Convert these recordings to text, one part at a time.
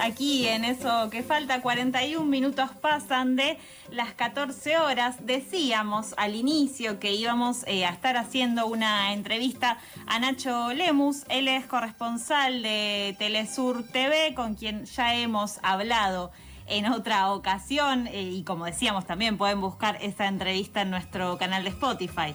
Aquí en eso que falta, 41 minutos pasan de las 14 horas. Decíamos al inicio que íbamos eh, a estar haciendo una entrevista a Nacho Lemus, él es corresponsal de Telesur TV, con quien ya hemos hablado en otra ocasión eh, y como decíamos también pueden buscar esa entrevista en nuestro canal de Spotify.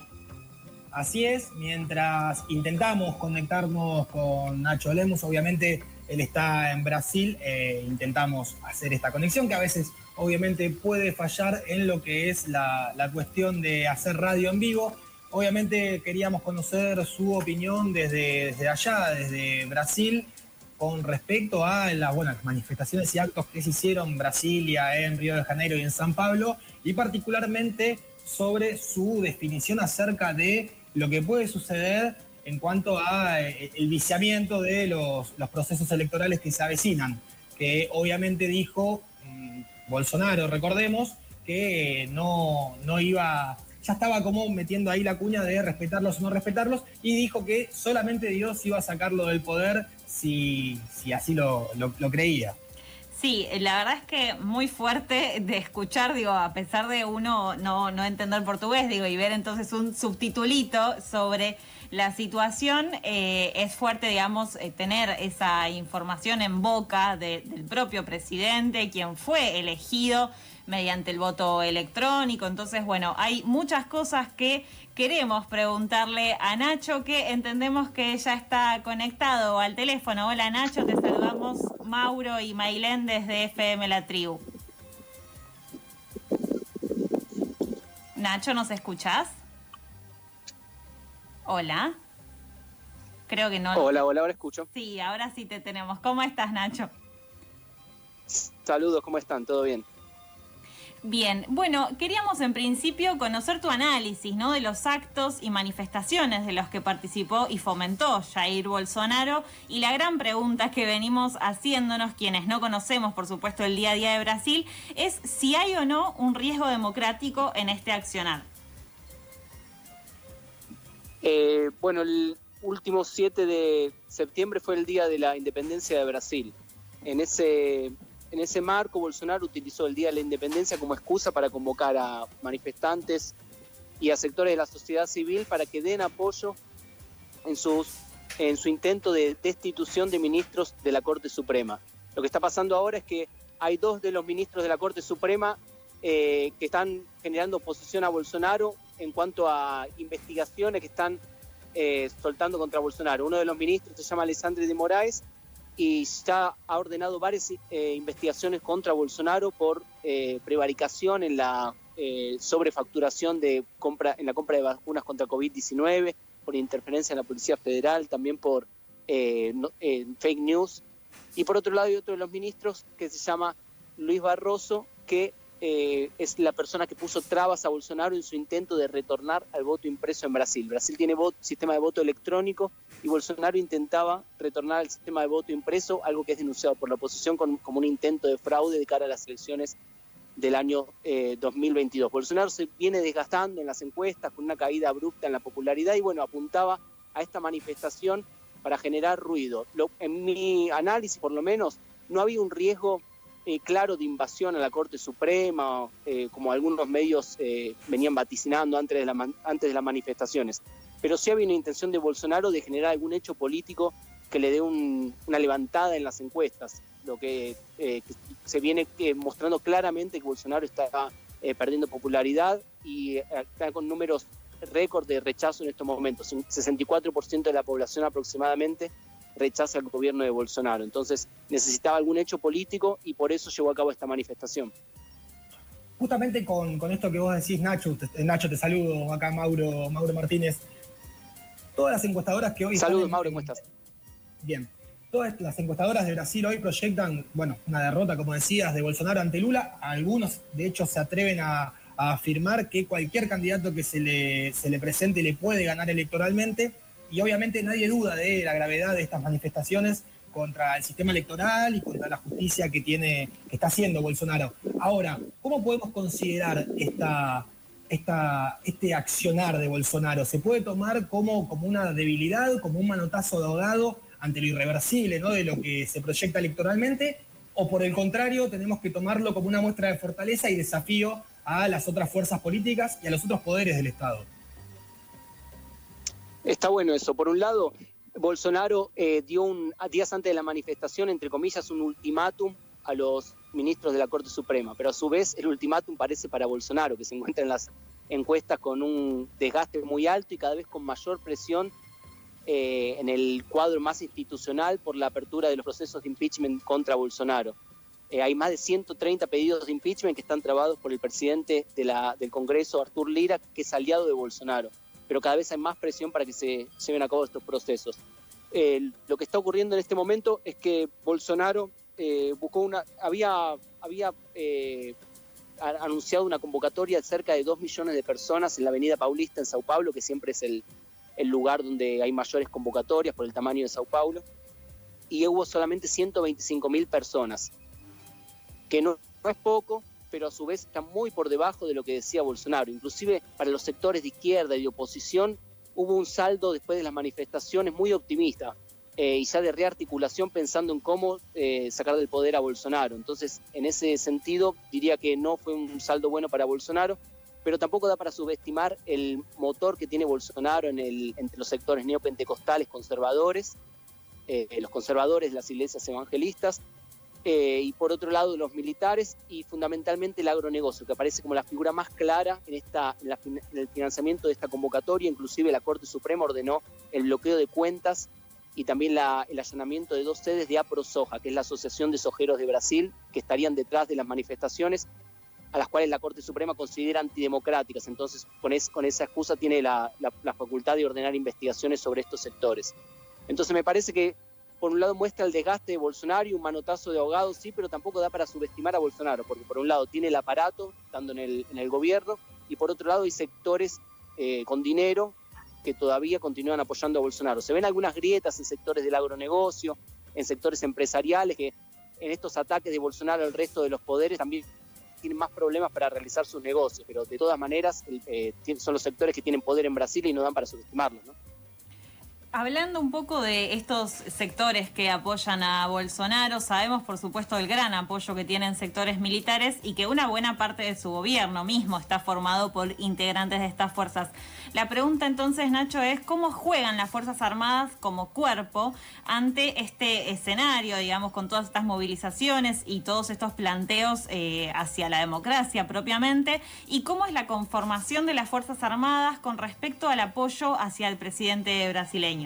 Así es, mientras intentamos conectarnos con Nacho Lemus, obviamente él está en Brasil, eh, intentamos hacer esta conexión que a veces obviamente puede fallar en lo que es la, cuestión de hacer radio en vivo. Obviamente queríamos conocer su opinión desde, desde allá, desde Brasil, con respecto a las, buenas manifestaciones y actos que se hicieron en Brasilia, en Río de Janeiro y en San Pablo, y particularmente sobre su definición acerca de lo que puede suceder en cuanto a eh, el viciamiento de los, procesos electorales que se avecinan, que obviamente dijo mm, Bolsonaro, recordemos, que no, no iba, ya estaba como metiendo ahí la cuña de respetarlos o no respetarlos, y dijo que solamente Dios iba a sacarlo del poder si, si así lo, lo creía. Sí, la verdad es que muy fuerte de escuchar, digo, a pesar de uno no, no entender portugués, digo, y ver entonces un subtitulito sobre la situación, eh, es fuerte, digamos, eh, tener esa información en boca del propio presidente, quien fue elegido mediante el voto electrónico. Entonces, bueno, hay muchas cosas que queremos preguntarle a Nacho, que entendemos que ya está conectado al teléfono. Hola Nacho, te saludamos Mauro y Mailén desde FM La Tribu. Nacho, ¿nos escuchás? Hola. Creo que no. Hola, hola, ahora escucho. Sí, ahora sí te tenemos. ¿Cómo estás, Nacho? Saludos, ¿cómo están? ¿Todo bien? Bien, bueno, queríamos en principio conocer tu análisis, ¿no? De los actos y manifestaciones de los que participó y fomentó Jair Bolsonaro. Y la gran pregunta que venimos haciéndonos, quienes no conocemos, por supuesto, el día a día de Brasil, es si hay o no un riesgo democrático en este accionar. Eh, bueno, el último 7 de septiembre fue el día de la independencia de Brasil. En ese en ese marco, Bolsonaro utilizó el Día de la Independencia como excusa para convocar a manifestantes y a sectores de la sociedad civil para que den apoyo en, sus, en su intento de destitución de ministros de la Corte Suprema. Lo que está pasando ahora es que hay dos de los ministros de la Corte Suprema eh, que están generando oposición a Bolsonaro en cuanto a investigaciones que están eh, soltando contra Bolsonaro. Uno de los ministros se llama Alessandro de Moraes y ya ha ordenado varias eh, investigaciones contra Bolsonaro por eh, prevaricación en la eh, sobrefacturación de compra en la compra de vacunas contra COVID-19, por interferencia en la Policía Federal, también por fake news. Y por otro lado hay otro de los ministros que se llama Luis Barroso, que eh, es la persona que puso trabas a Bolsonaro en su intento de retornar al voto impreso en Brasil. Brasil tiene sistema de voto electrónico y Bolsonaro intentaba retornar al sistema de voto impreso, algo que es denunciado por la oposición como un intento de fraude de cara a las elecciones del año 2022. Eh, Bolsonaro se viene desgastando en las encuestas con una caída abrupta en la popularidad y bueno, apuntaba a esta manifestación para generar ruido. en mi análisis, por lo menos, no había un riesgo eh, claro de invasión a la Corte Suprema, eh, como algunos medios eh, venían vaticinando antes de, la, antes de las manifestaciones. Pero sí había una intención de Bolsonaro de generar algún hecho político que le dé una levantada en las encuestas, lo que, se viene mostrando claramente que Bolsonaro está perdiendo popularidad y está con números récord de rechazo en estos momentos. Un 64% de la población aproximadamente rechaza al gobierno de Bolsonaro. Entonces necesitaba algún hecho político y por eso llevó a cabo esta manifestación. justamente con, esto que vos decís, Nacho, te, Nacho, te saludo, acá Mauro, Mauro Martínez. Todas las encuestadoras que hoy... Saludos, Mauro, ¿cómo estás? Bien. Todas las encuestadoras de Brasil hoy proyectan, bueno, una derrota, como decías, de Bolsonaro ante Lula. Algunos, de hecho, se atreven a, afirmar que cualquier candidato que se le, se le presente le puede ganar electoralmente. Y obviamente nadie duda de la gravedad de estas manifestaciones contra el sistema electoral y contra la justicia que tiene, que está haciendo Bolsonaro. Ahora, ¿cómo podemos considerar esta, este accionar de Bolsonaro? ¿Se puede tomar como, como una debilidad, como un manotazo de ahogado ante lo irreversible ¿no? de lo que se proyecta electoralmente? ¿O por el contrario, tenemos que tomarlo como una muestra de fortaleza y desafío a las otras fuerzas políticas y a los otros poderes del Estado? Está bueno eso. Por un lado, Bolsonaro eh, dio un, días antes de la manifestación, entre comillas, un ultimátum a los ministros de la Corte Suprema, pero a su vez el ultimátum parece para Bolsonaro, que se encuentra en las encuestas con un desgaste muy alto y cada vez con mayor presión eh, en el cuadro más institucional por la apertura de los procesos de impeachment contra Bolsonaro. Eh, hay más de 130 pedidos de impeachment que están trabados por el presidente del Congreso, Artur Lira, que es aliado de Bolsonaro pero cada vez hay más presión para que se lleven a cabo estos procesos. lo que está ocurriendo en este momento es que Bolsonaro eh, buscó una, había, había eh, anunciado una convocatoria de cerca de 2 millones de personas en la Avenida Paulista en Sao Paulo, que siempre es el, el lugar donde hay mayores convocatorias por el tamaño de Sao Paulo, y hubo solamente 125 mil personas, que no, no es poco, pero a su vez está muy por debajo de lo que decía Bolsonaro. Inclusive para los sectores de izquierda y de oposición hubo un saldo después de las manifestaciones muy optimista eh, y ya de rearticulación pensando en cómo eh, sacar del poder a Bolsonaro. Entonces, en ese sentido, diría que no fue un saldo bueno para Bolsonaro, pero tampoco da para subestimar el motor que tiene Bolsonaro en el, entre los sectores neopentecostales conservadores, eh, los conservadores, las iglesias evangelistas, eh, y por otro lado los militares y fundamentalmente el agronegocio, que aparece como la figura más clara en, esta, en, el financiamiento de esta convocatoria. Inclusive la Corte Suprema ordenó el bloqueo de cuentas y también el allanamiento de dos sedes de APROSOJA, que es la Asociación de Sojeros de Brasil, que estarían detrás de las manifestaciones a las cuales la Corte Suprema considera antidemocráticas. Entonces, con, con esa excusa tiene la, la facultad de ordenar investigaciones sobre estos sectores. Entonces, me parece que por un lado muestra el desgaste de Bolsonaro y un manotazo de ahogado, sí, pero tampoco da para subestimar a Bolsonaro, porque por un lado tiene el aparato, estando en el, en el gobierno, y por otro lado hay sectores eh, con dinero que todavía continúan apoyando a Bolsonaro. Se ven algunas grietas en sectores del agronegocio, en sectores empresariales, que en estos ataques de Bolsonaro al resto de los poderes también tienen más problemas para realizar sus negocios, pero de todas maneras eh, son los sectores que tienen poder en Brasil y no dan para subestimarlos. ¿no? Hablando un poco de estos sectores que apoyan a Bolsonaro, sabemos por supuesto el gran apoyo que tienen sectores militares y que una buena parte de su gobierno mismo está formado por integrantes de estas fuerzas. La pregunta entonces, Nacho, es cómo juegan las Fuerzas Armadas como cuerpo ante este escenario, digamos, con todas estas movilizaciones y todos estos planteos eh, hacia la democracia propiamente, y cómo es la conformación de las Fuerzas Armadas con respecto al apoyo hacia el presidente brasileño.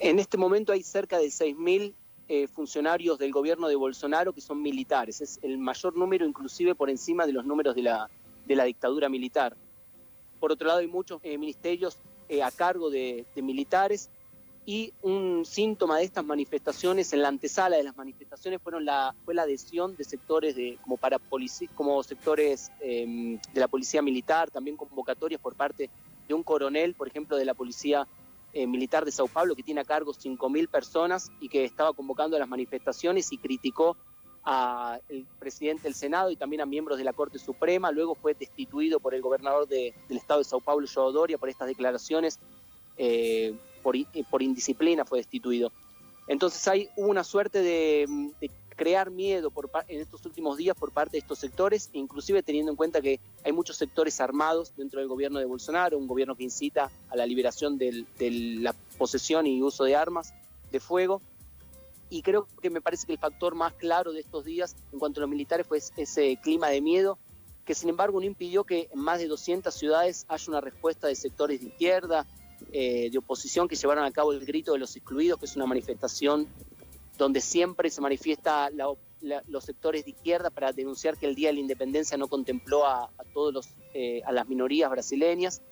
En este momento hay cerca de 6.000 eh, funcionarios del gobierno de Bolsonaro que son militares. Es el mayor número, inclusive por encima de los números de la, de la dictadura militar. Por otro lado, hay muchos eh, ministerios eh, a cargo de, militares y un síntoma de estas manifestaciones, en la antesala de las manifestaciones, fueron la, fue la adhesión de sectores de, como, para como sectores em, de la policía militar, también convocatorias por parte de un coronel, por ejemplo, de la policía eh, militar de Sao Paulo, que tiene a cargo 5.000 personas y que estaba convocando las manifestaciones y criticó al presidente del Senado y también a miembros de la Corte Suprema. Luego fue destituido por el gobernador del estado de Sao Paulo, Doria, por estas declaraciones. Eh, por, eh, por, indisciplina fue destituido. Entonces hay una suerte de crear miedo por, en estos últimos días por parte de estos sectores, inclusive teniendo en cuenta que hay muchos sectores armados dentro del gobierno de Bolsonaro, un gobierno que incita a la liberación de la posesión y uso de armas de fuego. Y creo que me parece que el factor más claro de estos días en cuanto a los militares fue ese clima de miedo, que sin embargo no impidió que en más de 200 ciudades haya una respuesta de sectores de izquierda, eh, de oposición que llevaron a cabo el grito de los excluidos, que es una manifestación donde siempre se manifiesta la, los sectores de izquierda para denunciar que el Día de la Independencia no contempló a, todos los, eh, a las minorías brasileñas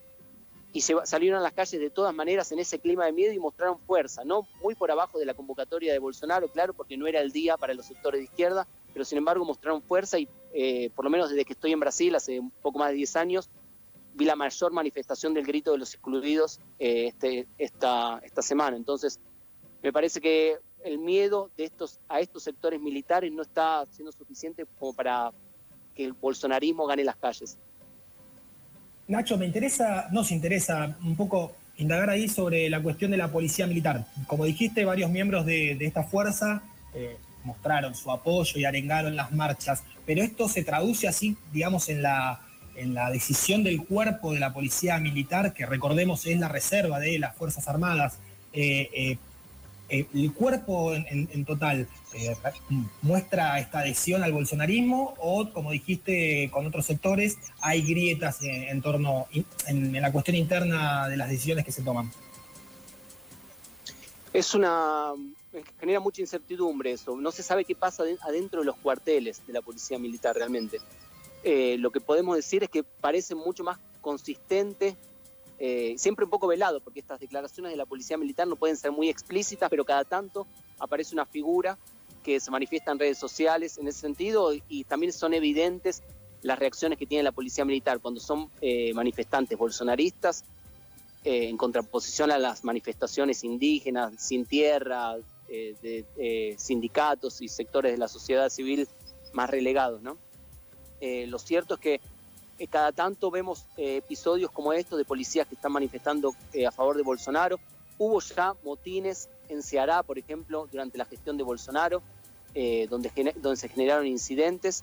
y se, salieron a las calles de todas maneras en ese clima de miedo y mostraron fuerza, no muy por abajo de la convocatoria de Bolsonaro, claro, porque no era el día para los sectores de izquierda, pero sin embargo mostraron fuerza y eh, por lo menos desde que estoy en Brasil, hace un poco más de 10 años, vi la mayor manifestación del grito de los excluidos eh, este, esta, esta semana. Entonces, me parece que el miedo de estos, a estos sectores militares no está siendo suficiente como para que el bolsonarismo gane las calles. Nacho, me interesa, nos interesa un poco indagar ahí sobre la cuestión de la policía militar. Como dijiste, varios miembros de, esta fuerza eh, mostraron su apoyo y arengaron las marchas, pero esto se traduce así, digamos, en la, en la decisión del cuerpo de la policía militar, que recordemos es la reserva de las Fuerzas Armadas. Eh, eh, eh, ¿El cuerpo en, total muestra esta adhesión al bolsonarismo o, como dijiste con otros sectores, hay grietas en, torno, en, la cuestión interna de las decisiones que se toman? Es una genera mucha incertidumbre eso. No se sabe qué pasa adentro de los cuarteles de la policía militar realmente. Eh, lo que podemos decir es que parece mucho más consistente, eh, siempre un poco velado, porque estas declaraciones de la policía militar no pueden ser muy explícitas, pero cada tanto aparece una figura que se manifiesta en redes sociales en ese sentido y también son evidentes las reacciones que tiene la policía militar cuando son eh, manifestantes bolsonaristas en contraposición a las manifestaciones indígenas, sin tierra, de sindicatos y sectores de la sociedad civil más relegados, ¿no? Eh, lo cierto es que eh, cada tanto vemos eh, episodios como estos de policías que están manifestando a favor de Bolsonaro. Hubo ya motines en Ceará, por ejemplo, durante la gestión de Bolsonaro, donde, donde se generaron incidentes.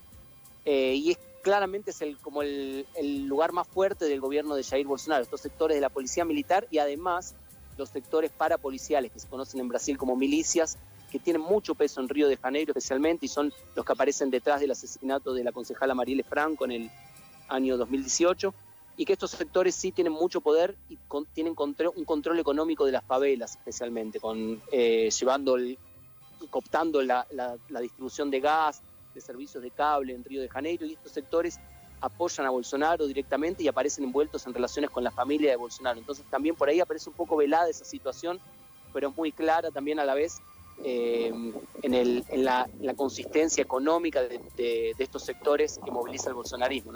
y es claramente es el, como el, el, lugar más fuerte del gobierno de Jair Bolsonaro, estos sectores de la policía militar y además los sectores parapoliciales que se conocen en Brasil como milicias, que tienen mucho peso en Río de Janeiro especialmente y son los que aparecen detrás del asesinato de la concejala Marielle Franco en el año 2018 y que estos sectores sí tienen mucho poder y tienen un control económico de las favelas especialmente, con eh, llevando, cooptando la, distribución de gas, de servicios de cable en Río de Janeiro y estos sectores apoyan a Bolsonaro directamente y aparecen envueltos en relaciones con la familia de Bolsonaro. Entonces también por ahí aparece un poco velada esa situación, pero es muy clara también a la vez eh, en, la, consistencia económica de, estos sectores que moviliza el bolsonarismo.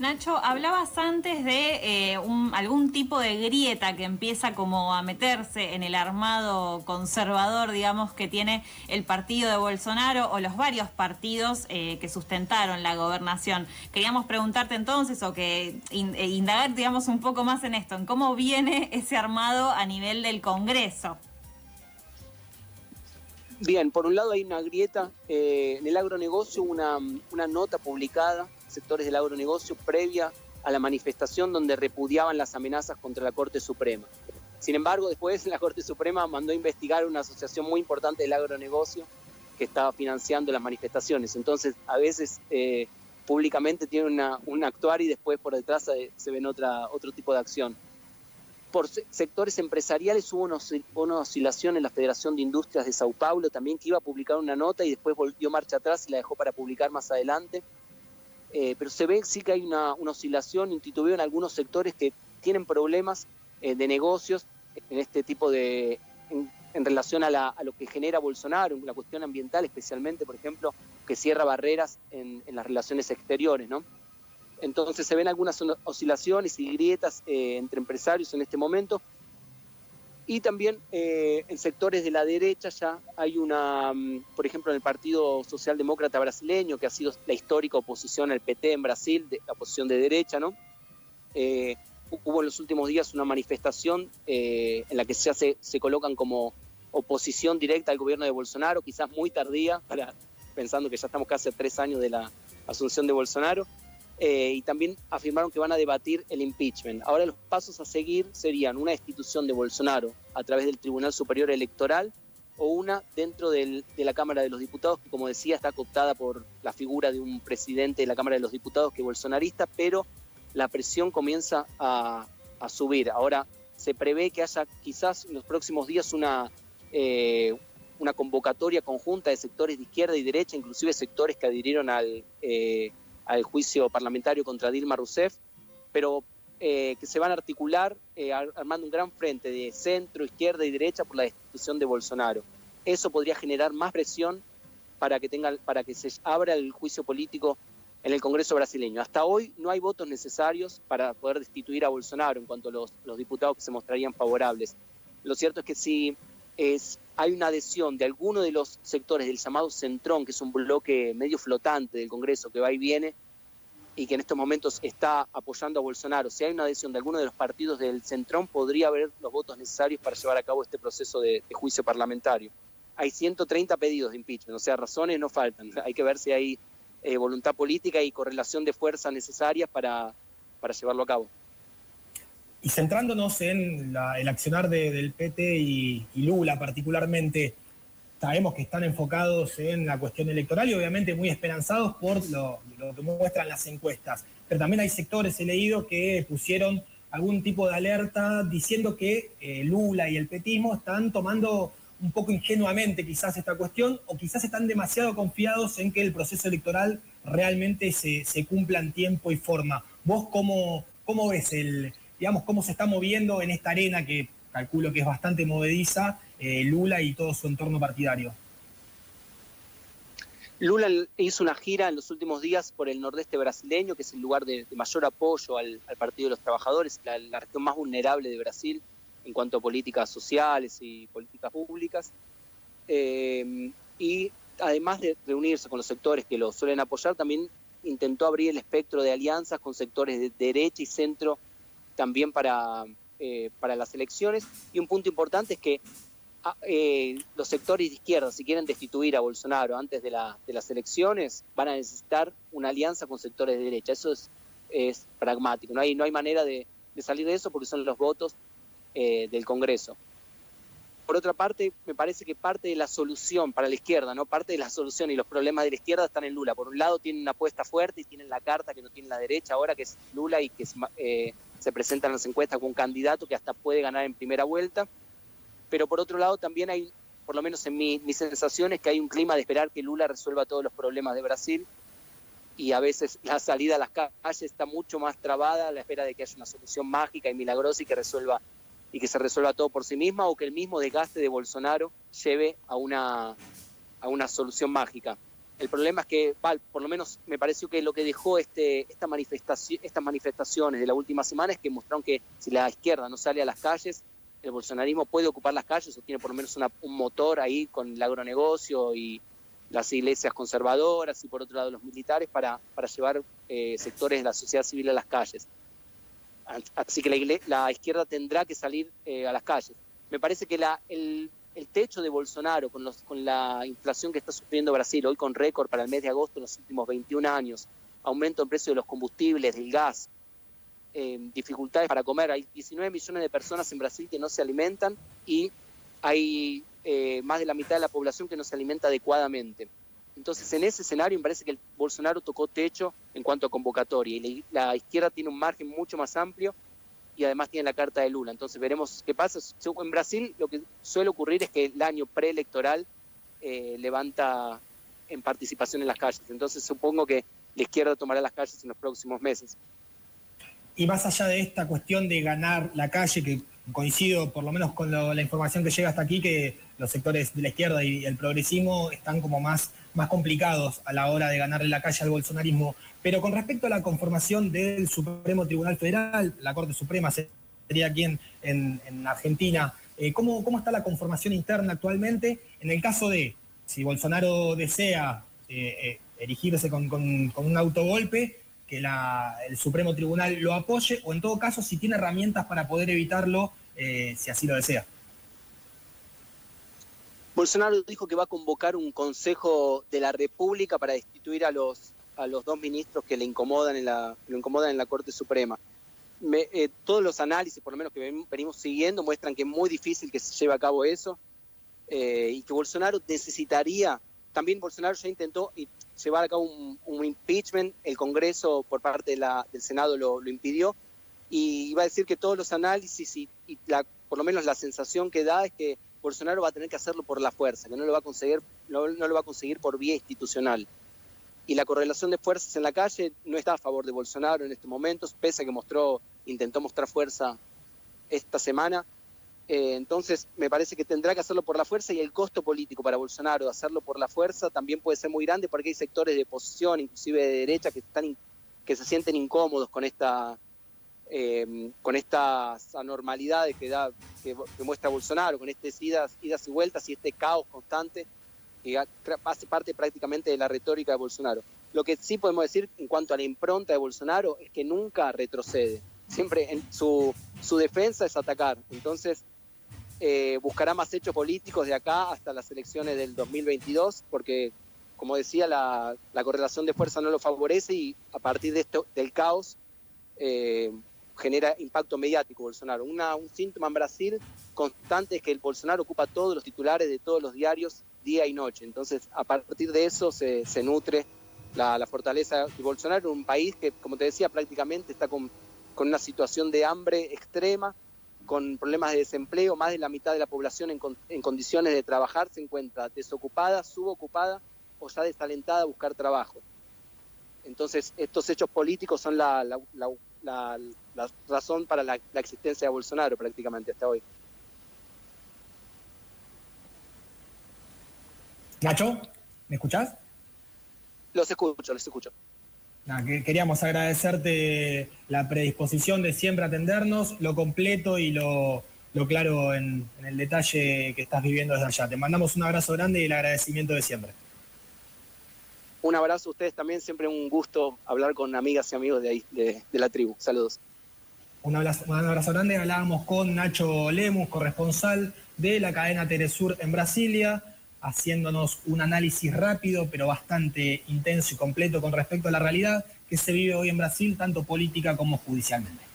Nacho, hablabas antes de eh, algún tipo de grieta que empieza como a meterse en el armado conservador, digamos, que tiene el partido de Bolsonaro o los varios partidos eh, que sustentaron la gobernación. Queríamos preguntarte entonces, o que indagar, digamos, un poco más en esto, en cómo viene ese armado a nivel del Congreso. Bien, por un lado hay una grieta eh, en el agronegocio, una, una nota publicada, sectores del agronegocio, previa a la manifestación donde repudiaban las amenazas contra la Corte Suprema. Sin embargo, después la Corte Suprema mandó a investigar una asociación muy importante del agronegocio que estaba financiando las manifestaciones. Entonces, a veces eh, públicamente tiene una, un actuar y después por detrás se, se ven otra, otro tipo de acción por sectores empresariales hubo una, oscilación en la Federación de Industrias de Sao Paulo también que iba a publicar una nota y después volvió marcha atrás y la dejó para publicar más adelante. Eh, pero se ve sí que hay una, oscilación, un titubeo en algunos sectores que tienen problemas eh, de negocios en este tipo de, en, relación a, lo que genera Bolsonaro, la cuestión ambiental especialmente, por ejemplo, que cierra barreras en, en las relaciones exteriores, ¿no? Entonces se ven algunas oscilaciones y grietas eh, entre empresarios en este momento. Y también eh, en sectores de la derecha ya hay una, mm, por ejemplo, en el Partido Socialdemócrata Brasileño, que ha sido la histórica oposición al PT en Brasil, de, la oposición de derecha, ¿no? Eh, hubo en los últimos días una manifestación en la que ya se, se colocan como oposición directa al gobierno de Bolsonaro, quizás muy tardía, para, pensando que ya estamos casi a tres años de la asunción de Bolsonaro, eh, y también afirmaron que van a debatir el impeachment. Ahora los pasos a seguir serían una destitución de Bolsonaro a través del Tribunal Superior Electoral o una dentro de la Cámara de los Diputados, que como decía está cooptada por la figura de un presidente de la Cámara de los Diputados que es bolsonarista, pero la presión comienza a, subir. Ahora se prevé que haya quizás en los próximos días una, eh, una convocatoria conjunta de sectores de izquierda y derecha, inclusive sectores que adhirieron al, eh, al juicio parlamentario contra Dilma Rousseff, pero eh, que se van a articular eh, armando un gran frente de centro, izquierda y derecha por la destitución de Bolsonaro. Eso podría generar más presión para que, tenga, para que se abra el juicio político en el Congreso brasileño. Hasta hoy no hay votos necesarios para poder destituir a Bolsonaro en cuanto a los, los diputados que se mostrarían favorables. Lo cierto es que si es, hay una adhesión de alguno de los sectores del llamado Centrón, que es un bloque medio flotante del Congreso que va y viene, y que en estos momentos está apoyando a Bolsonaro, si hay una adhesión de alguno de los partidos del Centrón, podría haber los votos necesarios para llevar a cabo este proceso de, juicio parlamentario. Hay 130 pedidos de impeachment, o sea, razones no faltan. Hay que ver si hay eh, voluntad política y correlación de fuerzas necesarias para, para llevarlo a cabo. Y centrándonos en el accionar del PT y, Lula particularmente, sabemos que están enfocados en la cuestión electoral y obviamente muy esperanzados por lo, que muestran las encuestas. Pero también hay sectores, he leído, que pusieron algún tipo de alerta diciendo que eh, Lula y el petismo están tomando un poco ingenuamente quizás esta cuestión o quizás están demasiado confiados en que el proceso electoral realmente se, cumpla en tiempo y forma. ¿Vos cómo, cómo ves el, digamos, cómo se está moviendo en esta arena que calculo que es bastante movediza eh, Lula y todo su entorno partidario. Lula hizo una gira en los últimos días por el nordeste brasileño, que es el lugar de, mayor apoyo al, Partido de los Trabajadores, la, región más vulnerable de Brasil en cuanto a políticas sociales y políticas públicas. Eh, y además de reunirse con los sectores que lo suelen apoyar, también intentó abrir el espectro de alianzas con sectores de derecha y centro también para, eh, para las elecciones. Y un punto importante es que Ah, eh, los sectores de izquierda, si quieren destituir a Bolsonaro antes de, las elecciones, van a necesitar una alianza con sectores de derecha. Eso es, pragmático. No hay, no hay manera de, salir de eso porque son los votos eh, del Congreso. Por otra parte, me parece que parte de la solución para la izquierda, no parte de la solución y los problemas de la izquierda están en Lula. Por un lado tienen una apuesta fuerte y tienen la carta que no tiene la derecha ahora, que es Lula y que eh, se presenta en las encuestas con un candidato que hasta puede ganar en primera vuelta pero por otro lado también hay, por lo menos en mi, mis sensaciones, que hay un clima de esperar que Lula resuelva todos los problemas de Brasil y a veces la salida a las calles está mucho más trabada a la espera de que haya una solución mágica y milagrosa y que resuelva y que se resuelva todo por sí misma o que el mismo desgaste de Bolsonaro lleve a una, a una solución mágica. El problema es que, por lo menos me pareció que lo que dejó este, esta manifestación, estas manifestaciones de la última semana es que mostraron que si la izquierda no sale a las calles, el bolsonarismo puede ocupar las calles o tiene por lo menos un motor ahí con el agronegocio y las iglesias conservadoras y por otro lado los militares para, llevar eh, sectores de la sociedad civil a las calles. Así que la, izquierda tendrá que salir eh, a las calles. Me parece que la, el, techo de Bolsonaro, con, los, con la inflación que está sufriendo Brasil, hoy con récord para el mes de agosto en los últimos 21 años, aumento en precio de los combustibles, del gas, eh, dificultades para comer. Hay 19 millones de personas en Brasil que no se alimentan y hay eh, más de la mitad de la población que no se alimenta adecuadamente. Entonces, en ese escenario me parece que el Bolsonaro tocó techo en cuanto a convocatoria y la, izquierda tiene un margen mucho más amplio y además tiene la carta de Lula. Entonces, veremos qué pasa. En Brasil lo que suele ocurrir es que el año preelectoral eh, levanta en participación en las calles. Entonces, supongo que la izquierda tomará las calles en los próximos meses. Y más allá de esta cuestión de ganar la calle, que coincido por lo menos con la información que llega hasta aquí, que los sectores de la izquierda y el progresismo están como más, más complicados a la hora de ganarle la calle al bolsonarismo. Pero con respecto a la conformación del Supremo Tribunal Federal, la Corte Suprema sería aquí en, en, Argentina, eh, ¿cómo, ¿cómo, está la conformación interna actualmente? En el caso de, si Bolsonaro desea eh, eh, erigirse con, con un autogolpe, que el Supremo Tribunal lo apoye o en todo caso si tiene herramientas para poder evitarlo eh, si así lo desea. Bolsonaro dijo que va a convocar un Consejo de la República para destituir a los, a los dos ministros que le incomodan en la, lo incomodan en la Corte Suprema. Eh, todos los análisis, por lo menos que venimos siguiendo, muestran que es muy difícil que se lleve a cabo eso eh, y que Bolsonaro necesitaría, también Bolsonaro ya intentó, llevar a cabo un, impeachment, el Congreso por parte del Senado lo, impidió, y iba a decir que todos los análisis y, por lo menos la sensación que da es que Bolsonaro va a tener que hacerlo por la fuerza, que no lo va a conseguir, no, lo va a conseguir por vía institucional. Y la correlación de fuerzas en la calle no está a favor de Bolsonaro en estos momentos, pese a que mostró, intentó mostrar fuerza esta semana. Eh, entonces, me parece que tendrá que hacerlo por la fuerza y el costo político para Bolsonaro de hacerlo por la fuerza también puede ser muy grande porque hay sectores de oposición, inclusive de derecha, que, están, que se sienten incómodos con esta eh, con estas anormalidades que, da, que, muestra Bolsonaro, con estas idas, idas y vueltas y este caos constante que hace parte prácticamente de la retórica de Bolsonaro. Lo que sí podemos decir en cuanto a la impronta de Bolsonaro es que nunca retrocede. Siempre en su, su defensa es atacar. Entonces, eh, buscará más hechos políticos de acá hasta las elecciones del 2022, porque, como decía, la, la correlación de fuerza no lo favorece y a partir de esto, del caos eh, genera impacto mediático Bolsonaro. Una, un síntoma en Brasil constante es que el Bolsonaro ocupa todos los titulares de todos los diarios día y noche. Entonces, a partir de eso se, se nutre la, la, fortaleza de Bolsonaro, un país que, como te decía, prácticamente está con, con, una situación de hambre extrema, con problemas de desempleo, más de la mitad de la población en, en condiciones de trabajar se encuentra desocupada, subocupada o ya desalentada a buscar trabajo. Entonces, estos hechos políticos son la, la, la, la razón para la, existencia de Bolsonaro prácticamente hasta hoy. Nacho, ¿me escuchás? Los escucho, los escucho. queríamos agradecerte la predisposición de siempre atendernos, lo completo y lo, lo claro en, en, el detalle que estás viviendo desde allá. Te mandamos un abrazo grande y el agradecimiento de siempre. Un abrazo a ustedes también, siempre un gusto hablar con amigas y amigos de ahí, de, la tribu. Saludos. Un abrazo, un abrazo grande. Hablábamos con Nacho Lemus, corresponsal de la cadena Telesur en Brasilia, haciéndonos un análisis rápido, pero bastante intenso y completo con respecto a la realidad que se vive hoy en Brasil, tanto política como judicialmente.